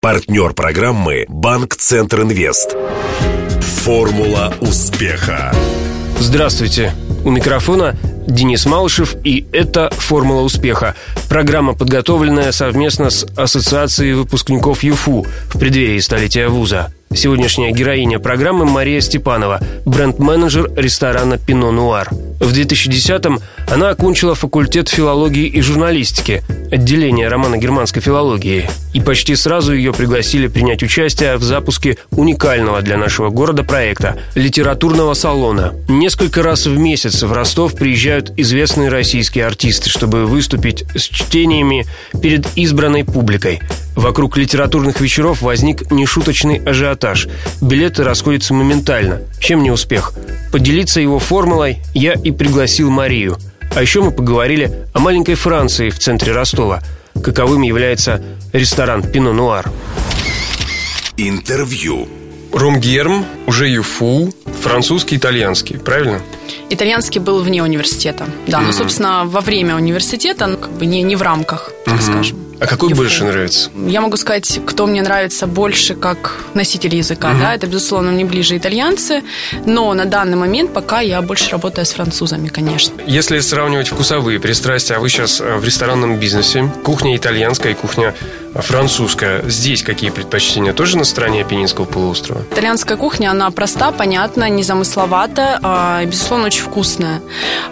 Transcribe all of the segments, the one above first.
Партнер программы «Банк Центр Инвест». Формула успеха. Здравствуйте. У микрофона Денис Малышев, и это «Формула успеха». Программа, подготовленная совместно с Ассоциацией выпускников ЮФУ в преддверии столетия вуза. Сегодняшняя героиня программы Мария Степанова, бренд-менеджер ресторана «Пино Нуар». В 2010-м она окончила факультет филологии и журналистики, отделение романо-германской филологии, и почти сразу ее пригласили принять участие в запуске уникального для нашего города проекта – литературного салона. Несколько раз в месяц в Ростов приезжают известные российские артисты, чтобы выступить с чтениями перед избранной публикой. Вокруг литературных вечеров возник нешуточный ажиотаж. Билеты расходятся моментально. Чем не успех? Поделиться его формулой я и пригласил Марию. А еще мы поговорили о маленькой Франции в центре Ростова. Каковым является ресторан «Пино Нуар». Интервью. Ромгерм, уже ЮФУ, французский, итальянский, правильно? Итальянский был вне университета. Да, mm-hmm. ну, собственно, во время университета, ну, как бы не, не в рамках, так mm-hmm. скажем. А какой ЮФУ. больше нравится? Я могу сказать, кто мне нравится больше как носитель языка. Угу. Да, это, безусловно, мне ближе итальянцы. Но на данный момент пока я больше работаю с французами, конечно. Если сравнивать вкусовые пристрастия, а вы сейчас э, в ресторанном бизнесе, кухня итальянская и кухня французская. Здесь какие предпочтения? Тоже на стороне Апеннинского полуострова? Итальянская кухня, она проста, понятна, незамысловата, а, безусловно, очень вкусная.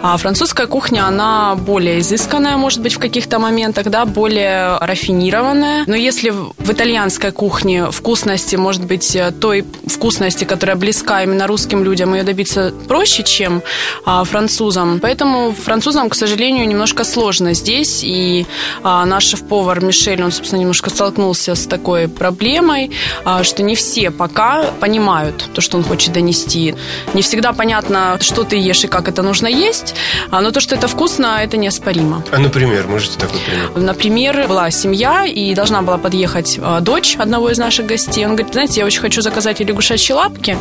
А французская кухня, она более изысканная, может быть, в каких-то моментах, да, более рафинированная. Но если в итальянской кухне вкусности, может быть, э, той вкусности, которая близка именно русским людям, ее добиться проще, чем а, французам. Поэтому французам, к сожалению, немножко сложно здесь. И а, наш шеф-повар Мишель, он, собственно, немножко столкнулся с такой проблемой, а, что не все пока понимают то, что он хочет донести. Не всегда понятно, что ты ешь и как это нужно есть, а, но то, что это вкусно, это неоспоримо. А, например, можете такой пример? Например, была семья, и должна была подъехать а, дочь одного из наших гостей. Он говорит, знаете, я очень хочу заказать лягушачьи лапки,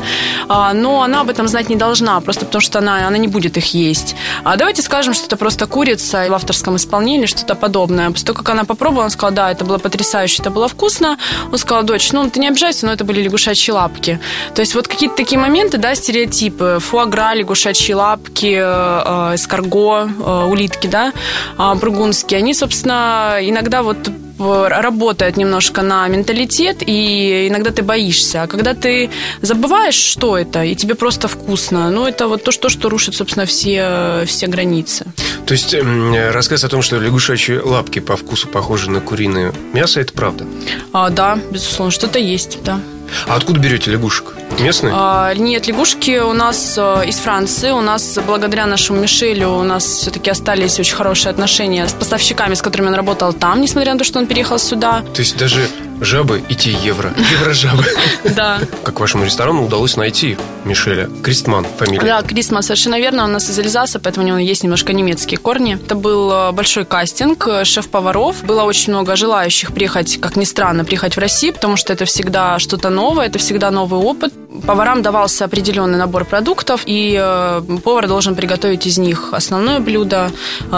но она об этом знать не должна, просто потому что она, она не будет их есть. А давайте скажем, что это просто курица в авторском исполнении, что-то подобное. После того, как она попробовала, она сказала, да, это было потрясающе это было вкусно. Он сказал, дочь, ну ты не обижайся, но это были лягушачьи лапки. То есть вот какие-то такие моменты, да, стереотипы. Фуагра, лягушачьи лапки, э, эскарго, э, улитки, да, э, бургундские, они, собственно, иногда вот работает немножко на менталитет, и иногда ты боишься. А когда ты забываешь, что это, и тебе просто вкусно, ну, это вот то, что, что рушит, собственно, все, все границы. То есть рассказ о том, что лягушачьи лапки по вкусу похожи на куриное мясо, это правда? А, да, безусловно, что-то есть, да. А откуда берете лягушек? Местные? А, нет, лягушки у нас э, из Франции. У нас, благодаря нашему Мишелю, у нас все-таки остались очень хорошие отношения с поставщиками, с которыми он работал там, несмотря на то, что он переехал сюда. То есть даже жабы и те евро. Евро-жабы. Да. Как вашему ресторану удалось найти Мишеля? Кристман фамилия. Да, Кристман, совершенно верно. Он у нас из Эльзаса, поэтому у него есть немножко немецкие корни. Это был э, большой кастинг э, шеф-поваров. Было очень много желающих приехать, как ни странно, приехать в Россию, потому что это всегда что-то новое, это всегда новый опыт. Поварам давался определенный набор продуктов, и э, повар должен приготовить из них основное блюдо,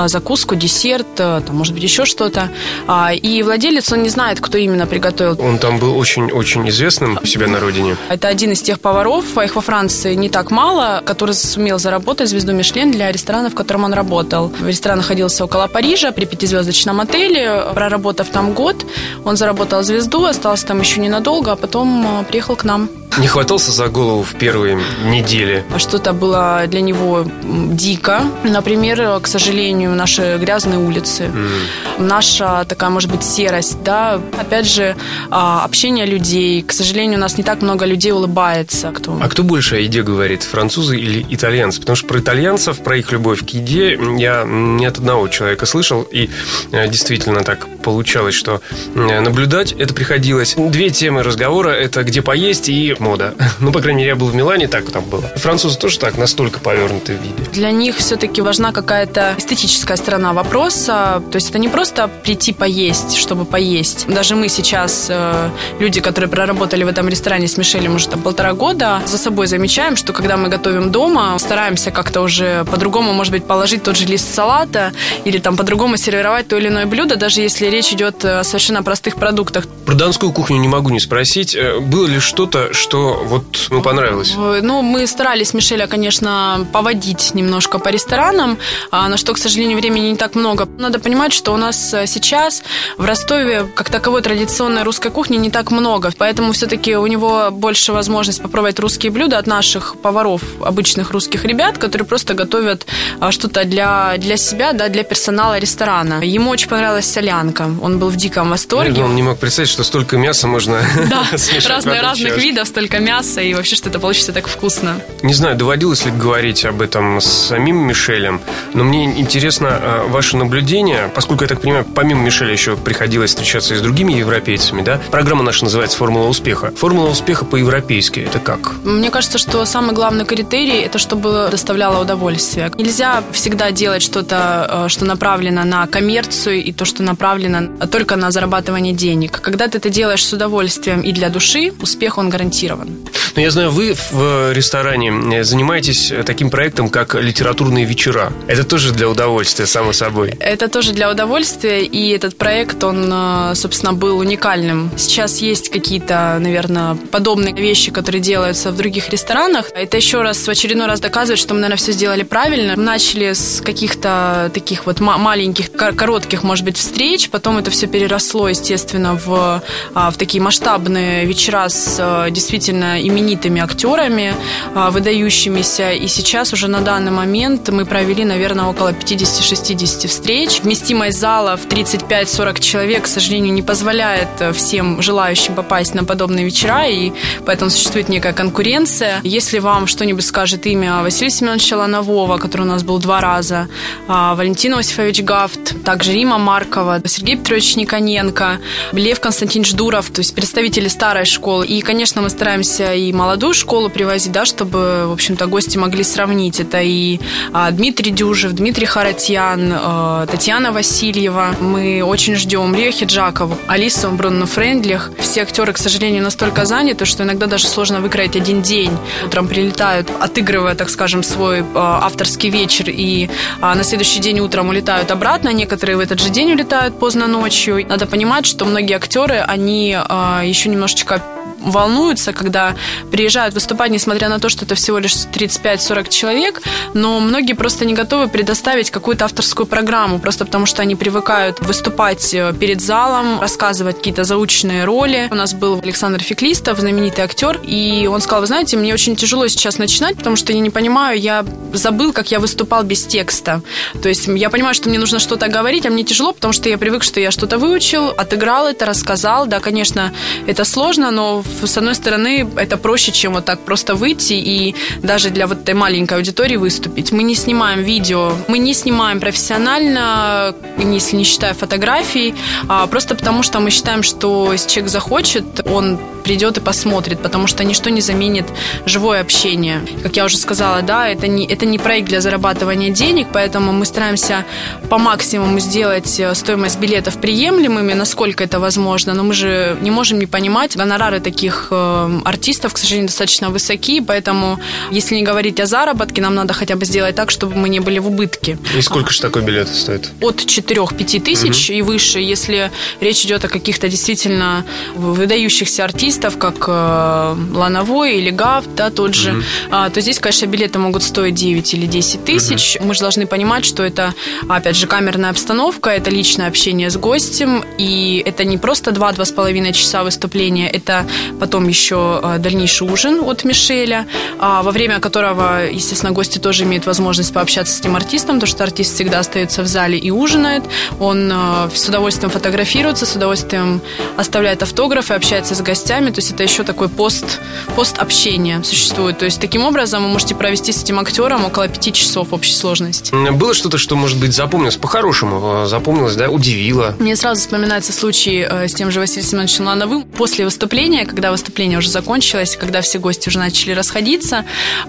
закуску, десерт, там, может быть, еще что-то. А, и владелец, он не знает, кто именно приготовил готовил. Он там был очень-очень известным у себя на родине. Это один из тех поваров, а их во Франции не так мало, который сумел заработать звезду Мишлен для ресторана, в котором он работал. Ресторан находился около Парижа при пятизвездочном отеле. Проработав там год, он заработал звезду, остался там еще ненадолго, а потом э, приехал к нам. Не хватался за голову в первые недели? Что-то было для него дико. Например, к сожалению, наши грязные улицы, mm. наша такая, может быть, серость, да. Опять же, а, общение людей. К сожалению, у нас не так много людей улыбается. Кто... А кто больше о еде говорит, французы или итальянцы? Потому что про итальянцев, про их любовь к еде я не от одного человека слышал. И э, действительно так получалось, что э, наблюдать это приходилось. Две темы разговора – это где поесть и мода. Ну, по крайней мере, я был в Милане, так там было. Французы тоже так настолько повернуты в виде. Для них все-таки важна какая-то эстетическая сторона вопроса. То есть это не просто прийти поесть, чтобы поесть. Даже мы сейчас, э, люди, которые проработали в этом ресторане с Мишелем уже там полтора года, за собой замечаем, что когда мы готовим дома, стараемся как-то уже по-другому, может быть, положить тот же лист салата или там по-другому сервировать то или иное блюдо, даже если речь идет о совершенно простых продуктах. Про донскую кухню не могу не спросить. Было ли что-то, что вот ну, понравилось? Ну, мы старались Мишеля, конечно, поводить немножко по ресторанам, а на что, к сожалению, времени не так много. Надо понимать, что у нас сейчас в Ростове как таковой традиционной русской кухни не так много, поэтому все-таки у него больше возможность попробовать русские блюда от наших поваров, обычных русских ребят, которые просто готовят а, что-то для, для себя, да, для персонала ресторана. Ему очень понравилась солянка. Он был в диком восторге. Он не мог представить, что столько мяса можно да, разные, разных видов, столько мяса, и вообще, что это получится так вкусно. Не знаю, доводилось ли говорить об этом с самим Мишелем, но мне интересно а, ваше наблюдение, поскольку, я так понимаю, помимо Мишеля еще приходилось встречаться и с другими европейцами, да? Программа наша называется «Формула успеха». Формула успеха по-европейски – это как? Мне кажется, что самый главный критерий – это чтобы доставляло удовольствие. Нельзя всегда делать что-то, э, что направлено на коммерцию и то, что направлено только на зарабатывание денег. Когда ты это делаешь с удовольствием и для души, успех он гарантирован. Но я знаю, вы в ресторане занимаетесь таким проектом, как литературные вечера. Это тоже для удовольствия, само собой. Это тоже для удовольствия, и этот проект, он, э, собственно, был уникальным. Сейчас есть какие-то, наверное, подобные вещи, которые делаются в других ресторанах. Это еще раз, в очередной раз доказывает, что мы, наверное, все сделали правильно. Мы начали с каких-то таких вот маленьких, коротких, может быть, встреч, потом это все переросло, естественно, в, а, в такие масштабные вечера с э, действительно именитыми актерами, а, выдающимися. И сейчас уже на данный момент мы провели, наверное, около 50-60 встреч. Вместимость зала в 35-40 человек, к сожалению, не позволяет э, всем желающим попасть на подобные вечера, и поэтому существует некая конкуренция. Если вам что-нибудь скажет имя Василия Семеновича Ланового, который у нас был два раза, а, Валентин Осифович Гафт, также Рима Маркова, Сергей Петрович Никоненко, Лев Константинович Дуров, то есть представители старой школы. И, конечно, мы стараемся и молодую школу привозить, да, чтобы, в общем-то, гости могли сравнить. Это и а, Дмитрий Дюжев, Дмитрий Харатьян, а, Татьяна Васильева. Мы очень ждем Лию Хиджакову, Алису Бронну Френдлих. Все актеры, к сожалению, настолько заняты, что иногда даже сложно выкроить один день. Утром прилетают, отыгрывая, так скажем, свой а, авторский вечер, и на следующий день утром улетают обратно. Некоторые в этот же день улетают поздно ночью. Надо понимать, что многие актеры, они еще немножечко волнуются, когда приезжают выступать, несмотря на то, что это всего лишь 35-40 человек, но многие просто не готовы предоставить какую-то авторскую программу, просто потому что они привыкают выступать э, перед залом, рассказывать какие-то заученные роли. У нас был Александр Феклистов, знаменитый актер, и он сказал, вы знаете, мне очень тяжело сейчас начинать, потому что я не понимаю, я забыл, как я выступал без текста. То есть я понимаю, что мне нужно что-то говорить, а мне тяжело, потому что я привык, что я что-то выучил, отыграл это, рассказал. Да, конечно, это сложно, но с одной стороны, это проще, чем вот так просто выйти и даже для вот этой маленькой аудитории выступить. Мы не снимаем видео, мы не снимаем профессионально, если не считая фотографий, а просто потому что мы считаем, что если человек захочет, он придет и посмотрит, потому что ничто не заменит живое общение. Как я уже сказала, да, это не, это не проект для зарабатывания денег, поэтому мы стараемся по максимуму сделать э, стоимость билетов приемлемыми, насколько это возможно, но мы же не можем не понимать, гонорары таких э, артистов, к сожалению, достаточно высоки, поэтому если не говорить о заработке, нам надо хотя бы сделать так, чтобы мы не были в убытке. И сколько же такой билет стоит? От 4-5 тысяч угу. и выше, если речь идет о каких-то действительно выдающихся артистов, как э, Лановой или Гав, да, тот же, а, то здесь, конечно, билеты могут стоить 9 или 10 тысяч. Mm-hmm. Мы же должны понимать, что это, опять же, камерная обстановка, это личное общение с гостем, и это не просто 2-2,5 часа выступления, это потом еще э, дальнейший ужин от Мишеля, а, во время которого, естественно, гости тоже имеют возможность пообщаться с этим артистом, потому что артист всегда остается в зале и ужинает, он э, с удовольствием фотографируется, с удовольствием оставляет автографы, общается с гостями, то есть это еще такой пост, пост общения существует. То есть таким образом вы можете провести с этим актером около пяти часов общей сложности. Было что-то, что, может быть, запомнилось по-хорошему, э, запомнилось, да, удивило? Мне сразу вспоминается случай с тем же Василием Семеновичем Лановым. После выступления, когда выступление уже закончилось, когда все гости уже начали расходиться,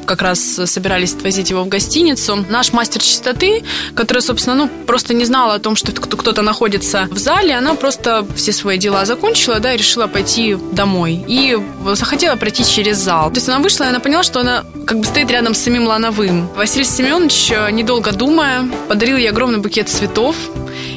как раз собирались отвозить его в гостиницу, наш мастер чистоты, который, собственно, ну, просто не знала о том, что кто-то находится в зале, она просто все свои дела закончила, да, и решила пойти домой и захотела пройти через зал. То есть она вышла, и она поняла, что она как бы стоит рядом с самим Лановым. Василий Семенович, недолго думая, подарил ей огромный букет цветов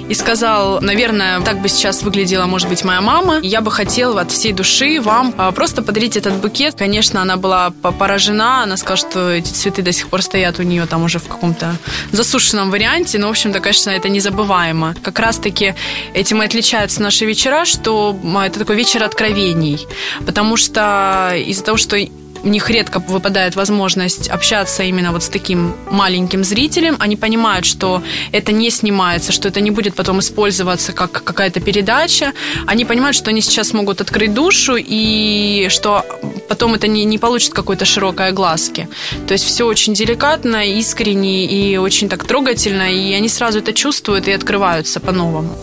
и сказал, наверное, так бы сейчас выглядела, может быть, моя мама. Я бы хотел от всей души вам а, просто подарить этот букет. Конечно, она была поражена, она сказала, что эти цветы до сих пор стоят у нее там уже в каком-то засушенном варианте, но, в общем-то, конечно, это незабываемо. Как раз-таки этим и отличаются наши вечера, что это такой вечер откровений, потому что из-за того, что у них редко выпадает возможность общаться именно вот с таким маленьким зрителем. Они понимают, что это не снимается, что это не будет потом использоваться как какая-то передача. Они понимают, что они сейчас могут открыть душу и что потом это не, не получит какой-то широкой огласки. То есть все очень деликатно, искренне и очень так трогательно, и они сразу это чувствуют и открываются по-новому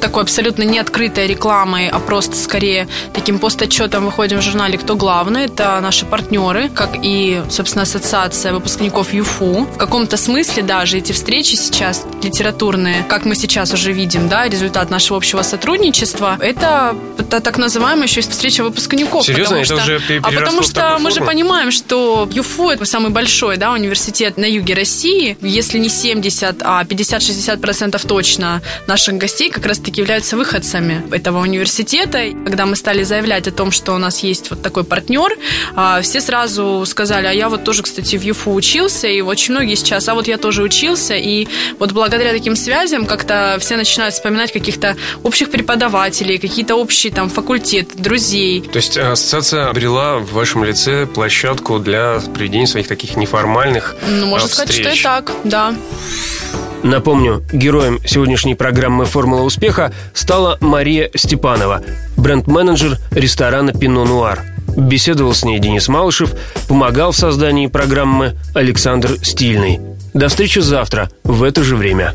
такой абсолютно не открытой рекламой, а просто скорее таким постотчетом выходим в журнале «Кто главный». Это наши партнеры, как и, собственно, ассоциация выпускников ЮФУ. В каком-то смысле даже эти встречи сейчас литературные, как мы сейчас уже видим, да, результат нашего общего сотрудничества, это, это так называемая еще встреча выпускников. Серьезно? Это что, уже А потому что мы же понимаем, что ЮФУ это самый большой да, университет на юге России. Если не 70, а 50-60% точно наших гостей как раз таки являются выходцами этого университета. Когда мы стали заявлять о том, что у нас есть вот такой партнер, а, все сразу сказали, а я вот тоже, кстати, в ЮФУ учился, и очень многие сейчас, а вот я тоже учился, и вот благодаря таким связям как-то все начинают вспоминать каких-то общих преподавателей, какие-то общие там факультеты, друзей. То есть ассоциация обрела в вашем лице площадку для проведения своих таких неформальных Ну, можно встреч. сказать, что и так, да. Напомню, героем сегодняшней программы «Формула успеха» стала Мария Степанова, бренд-менеджер ресторана «Пино Нуар». Беседовал с ней Денис Малышев, помогал в создании программы Александр Стильный. До встречи завтра в это же время.